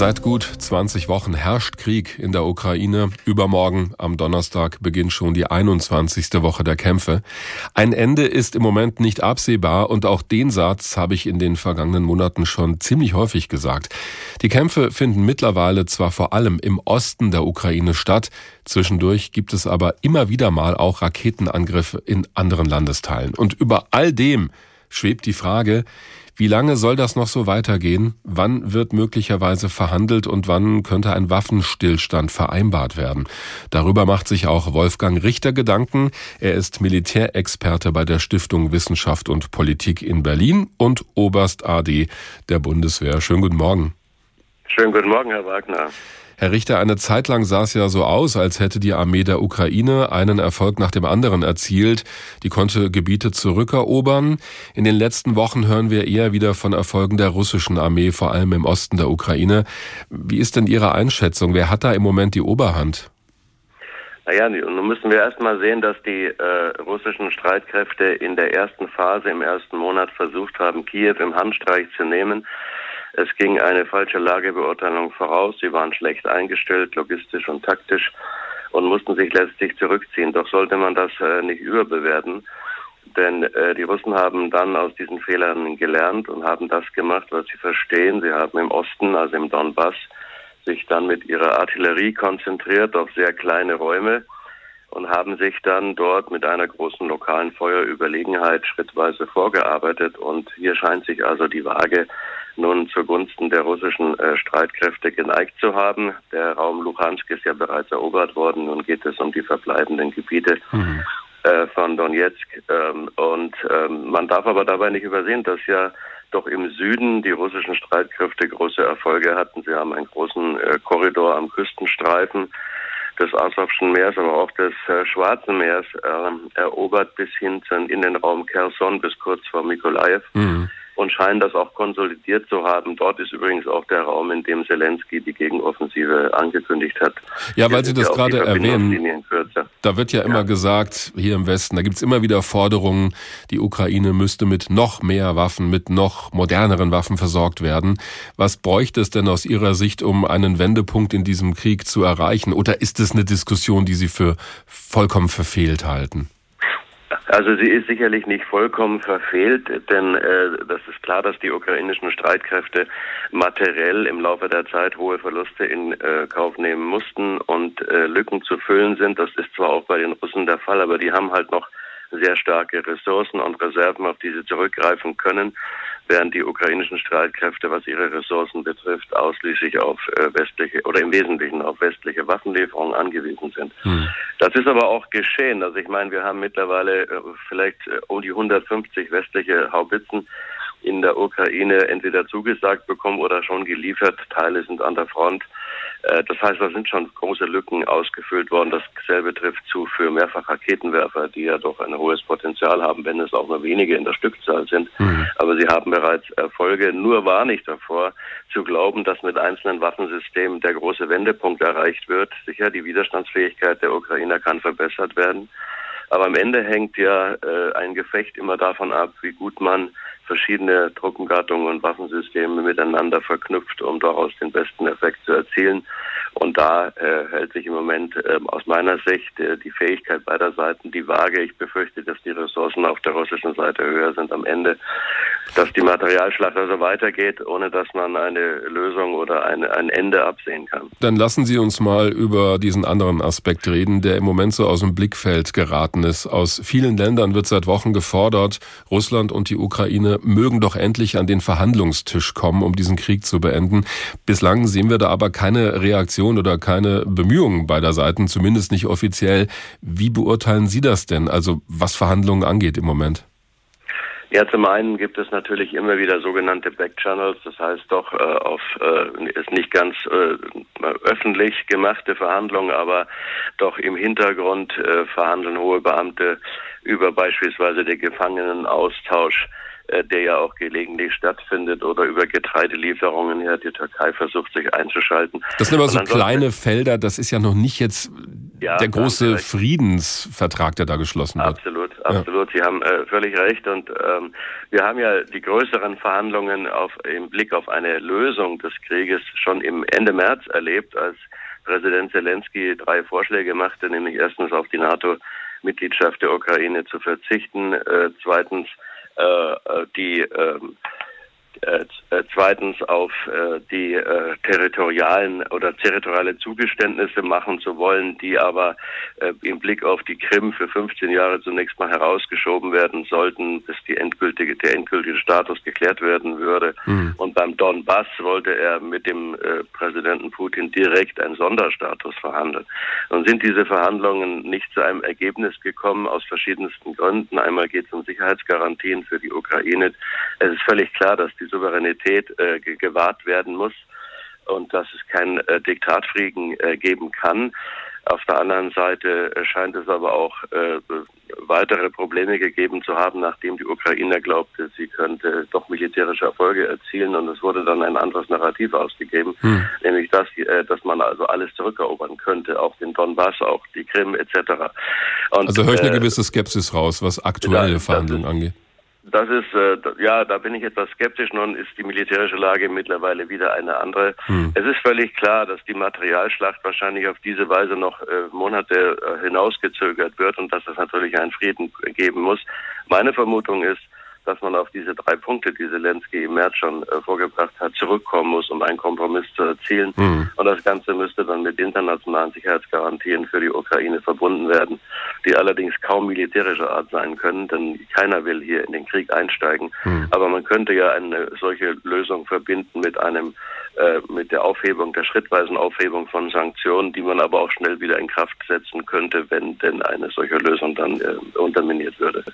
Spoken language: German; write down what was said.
Seit gut 20 Wochen herrscht Krieg in der Ukraine. Übermorgen am Donnerstag beginnt schon die 21. Woche der Kämpfe. Ein Ende ist im Moment nicht absehbar und auch den Satz habe ich in den vergangenen Monaten schon ziemlich häufig gesagt. Die Kämpfe finden mittlerweile zwar vor allem im Osten der Ukraine statt, zwischendurch gibt es aber immer wieder mal auch Raketenangriffe in anderen Landesteilen. Und über all dem schwebt die Frage, wie lange soll das noch so weitergehen? Wann wird möglicherweise verhandelt und wann könnte ein Waffenstillstand vereinbart werden? Darüber macht sich auch Wolfgang Richter Gedanken. Er ist Militärexperte bei der Stiftung Wissenschaft und Politik in Berlin und Oberst AD der Bundeswehr. Schönen guten Morgen. Schönen guten Morgen, Herr Wagner. Herr Richter, eine Zeit lang sah es ja so aus, als hätte die Armee der Ukraine einen Erfolg nach dem anderen erzielt. Die konnte Gebiete zurückerobern. In den letzten Wochen hören wir eher wieder von Erfolgen der russischen Armee, vor allem im Osten der Ukraine. Wie ist denn Ihre Einschätzung? Wer hat da im Moment die Oberhand? Naja, nun müssen wir erstmal sehen, dass die äh, russischen Streitkräfte in der ersten Phase, im ersten Monat versucht haben, Kiew im Handstreich zu nehmen. Es ging eine falsche Lagebeurteilung voraus. Sie waren schlecht eingestellt, logistisch und taktisch und mussten sich letztlich zurückziehen. Doch sollte man das äh, nicht überbewerten, denn äh, die Russen haben dann aus diesen Fehlern gelernt und haben das gemacht, was sie verstehen. Sie haben im Osten, also im Donbass, sich dann mit ihrer Artillerie konzentriert auf sehr kleine Räume und haben sich dann dort mit einer großen lokalen Feuerüberlegenheit schrittweise vorgearbeitet. Und hier scheint sich also die Waage nun zugunsten der russischen äh, Streitkräfte geneigt zu haben. Der Raum Luhansk ist ja bereits erobert worden. Nun geht es um die verbleibenden Gebiete mhm. äh, von Donetsk. Ähm, und ähm, man darf aber dabei nicht übersehen, dass ja doch im Süden die russischen Streitkräfte große Erfolge hatten. Sie haben einen großen äh, Korridor am Küstenstreifen des Asowschen Meers, aber auch des äh, Schwarzen Meers äh, erobert bis hin zum, in den Raum Kherson bis kurz vor Mykolaiv. Mhm und scheinen das auch konsolidiert zu haben. Dort ist übrigens auch der Raum, in dem Zelensky die Gegenoffensive angekündigt hat. Ja, weil Sie das gerade erwähnen. Da wird ja immer ja. gesagt, hier im Westen, da gibt es immer wieder Forderungen, die Ukraine müsste mit noch mehr Waffen, mit noch moderneren Waffen versorgt werden. Was bräuchte es denn aus Ihrer Sicht, um einen Wendepunkt in diesem Krieg zu erreichen? Oder ist es eine Diskussion, die Sie für vollkommen verfehlt halten? Also sie ist sicherlich nicht vollkommen verfehlt, denn äh, das ist klar, dass die ukrainischen Streitkräfte materiell im Laufe der Zeit hohe Verluste in äh, Kauf nehmen mussten und äh, Lücken zu füllen sind. Das ist zwar auch bei den Russen der Fall, aber die haben halt noch sehr starke Ressourcen und Reserven, auf die sie zurückgreifen können während die ukrainischen Streitkräfte, was ihre Ressourcen betrifft, ausschließlich auf äh, westliche oder im Wesentlichen auf westliche Waffenlieferungen angewiesen sind. Hm. Das ist aber auch geschehen. Also ich meine, wir haben mittlerweile äh, vielleicht äh, um die 150 westliche Haubitzen in der Ukraine entweder zugesagt bekommen oder schon geliefert. Teile sind an der Front. Äh, das heißt, da sind schon große Lücken ausgefüllt worden. Dasselbe trifft zu für Mehrfachraketenwerfer, die ja doch ein hohes Potenzial haben, wenn es auch nur wenige in der Stückzahl sind. Mhm. Aber sie haben bereits Erfolge. Nur war nicht davor, zu glauben, dass mit einzelnen Waffensystemen der große Wendepunkt erreicht wird. Sicher, die Widerstandsfähigkeit der Ukrainer kann verbessert werden. Aber am Ende hängt ja äh, ein Gefecht immer davon ab, wie gut man verschiedene Truppengattungen und Waffensysteme miteinander verknüpft, um daraus den besten Effekt zu erzielen. Und da äh, hält sich im Moment äh, aus meiner Sicht äh, die Fähigkeit beider Seiten die Waage. Ich befürchte, dass die Ressourcen auf der russischen Seite höher sind am Ende, dass die Materialschlacht also weitergeht, ohne dass man eine Lösung oder eine, ein Ende absehen kann. Dann lassen Sie uns mal über diesen anderen Aspekt reden, der im Moment so aus dem Blickfeld geraten ist. Aus vielen Ländern wird seit Wochen gefordert, Russland und die Ukraine mögen doch endlich an den Verhandlungstisch kommen, um diesen Krieg zu beenden. Bislang sehen wir da aber keine Reaktion oder keine Bemühungen beider Seiten, zumindest nicht offiziell. Wie beurteilen Sie das denn, also was Verhandlungen angeht im Moment? Ja, zum einen gibt es natürlich immer wieder sogenannte Backchannels, das heißt doch äh, auf äh, ist nicht ganz äh, öffentlich gemachte Verhandlungen, aber doch im Hintergrund äh, verhandeln hohe Beamte über beispielsweise den Gefangenenaustausch äh, der ja auch gelegentlich stattfindet oder über Getreidelieferungen her. Die Türkei versucht sich einzuschalten. Das sind aber so kleine Felder, das ist ja noch nicht jetzt ja, der große Friedensvertrag, der da geschlossen wird. Absolut, absolut. Sie haben äh, völlig recht. Und ähm, wir haben ja die größeren Verhandlungen auf, im Blick auf eine Lösung des Krieges schon im Ende März erlebt, als Präsident Zelensky drei Vorschläge machte, nämlich erstens auf die NATO-Mitgliedschaft der Ukraine zu verzichten, äh, zweitens äh, äh die äh, äh, zweitens auf äh, die äh, territorialen oder territoriale Zugeständnisse machen zu wollen, die aber äh, im Blick auf die Krim für 15 Jahre zunächst mal herausgeschoben werden sollten, bis die endgültige, der endgültige Status geklärt werden würde. Mhm. Und beim Donbass wollte er mit dem äh, Präsidenten Putin direkt einen Sonderstatus verhandeln. Und sind diese Verhandlungen nicht zu einem Ergebnis gekommen aus verschiedensten Gründen. Einmal geht es um Sicherheitsgarantien für die Ukraine. Es ist völlig klar, dass die Souveränität äh, gewahrt werden muss und dass es keinen äh, Diktatfrieden äh, geben kann. Auf der anderen Seite äh, scheint es aber auch äh, weitere Probleme gegeben zu haben, nachdem die Ukraine glaubte, sie könnte doch militärische Erfolge erzielen und es wurde dann ein anderes Narrativ ausgegeben, hm. nämlich dass, äh, dass man also alles zurückerobern könnte, auch den Donbass, auch die Krim etc. Und, also höre ich eine gewisse Skepsis raus, was aktuelle Verhandlungen angeht. Das ist, äh, ja, da bin ich etwas skeptisch. Nun ist die militärische Lage mittlerweile wieder eine andere. Hm. Es ist völlig klar, dass die Materialschlacht wahrscheinlich auf diese Weise noch äh, Monate äh, hinausgezögert wird und dass es natürlich einen Frieden geben muss. Meine Vermutung ist, dass man auf diese drei Punkte, die Zelensky im März schon äh, vorgebracht hat, zurückkommen muss, um einen Kompromiss zu erzielen. Mhm. Und das Ganze müsste dann mit internationalen Sicherheitsgarantien für die Ukraine verbunden werden, die allerdings kaum militärischer Art sein können, denn keiner will hier in den Krieg einsteigen. Mhm. Aber man könnte ja eine solche Lösung verbinden mit einem äh, mit der Aufhebung, der schrittweisen Aufhebung von Sanktionen, die man aber auch schnell wieder in Kraft setzen könnte, wenn denn eine solche Lösung dann äh, unterminiert würde.